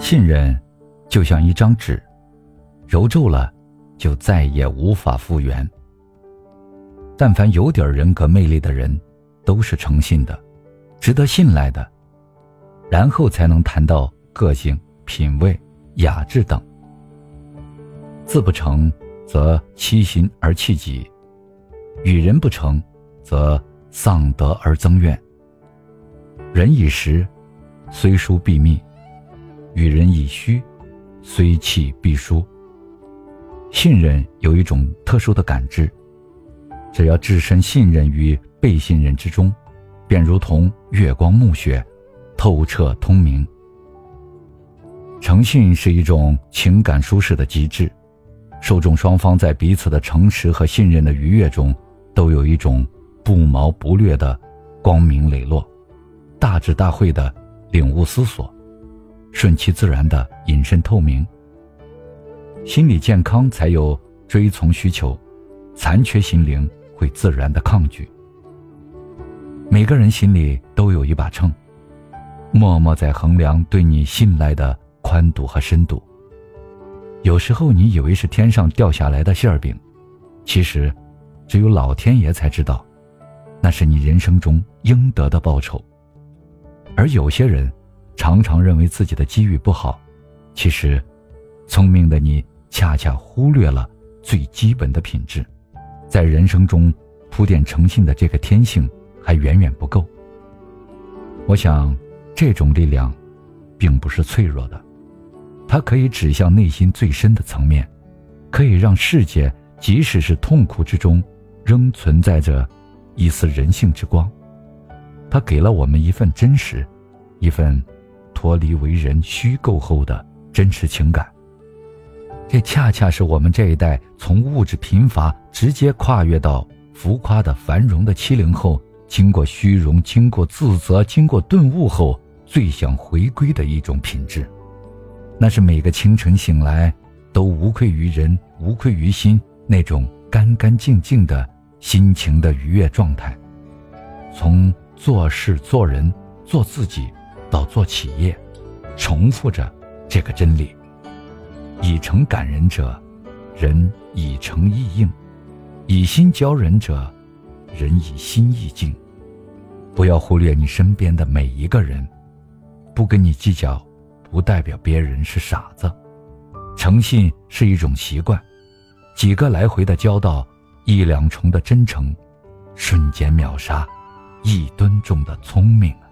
信任，就像一张纸，揉皱了，就再也无法复原。但凡有点人格魅力的人，都是诚信的，值得信赖的，然后才能谈到个性、品味、雅致等。字不成，则欺心而弃己；与人不成，则丧德而增怨。人以实，虽疏必密。与人以虚，虽气必疏。信任有一种特殊的感知，只要置身信任与被信任之中，便如同月光暮雪，透彻通明。诚信是一种情感舒适的极致，受众双方在彼此的诚实和信任的愉悦中，都有一种不毛不略的光明磊落，大智大慧的领悟思索。顺其自然的隐身透明，心理健康才有追从需求，残缺心灵会自然的抗拒。每个人心里都有一把秤，默默在衡量对你信赖的宽度和深度。有时候你以为是天上掉下来的馅儿饼，其实只有老天爷才知道，那是你人生中应得的报酬。而有些人。常常认为自己的机遇不好，其实，聪明的你恰恰忽略了最基本的品质，在人生中铺垫诚信的这个天性还远远不够。我想，这种力量，并不是脆弱的，它可以指向内心最深的层面，可以让世界即使是痛苦之中，仍存在着一丝人性之光。它给了我们一份真实，一份。脱离为人虚构后的真实情感，这恰恰是我们这一代从物质贫乏直接跨越到浮夸的繁荣的七零后，经过虚荣、经过自责、经过顿悟后，最想回归的一种品质。那是每个清晨醒来，都无愧于人、无愧于心那种干干净净的心情的愉悦状态。从做事、做人、做自己。到做企业，重复着这个真理：以诚感人者，人以诚易应；以心交人者，人以心易敬。不要忽略你身边的每一个人，不跟你计较，不代表别人是傻子。诚信是一种习惯，几个来回的交道，一两重的真诚，瞬间秒杀一吨重的聪明啊！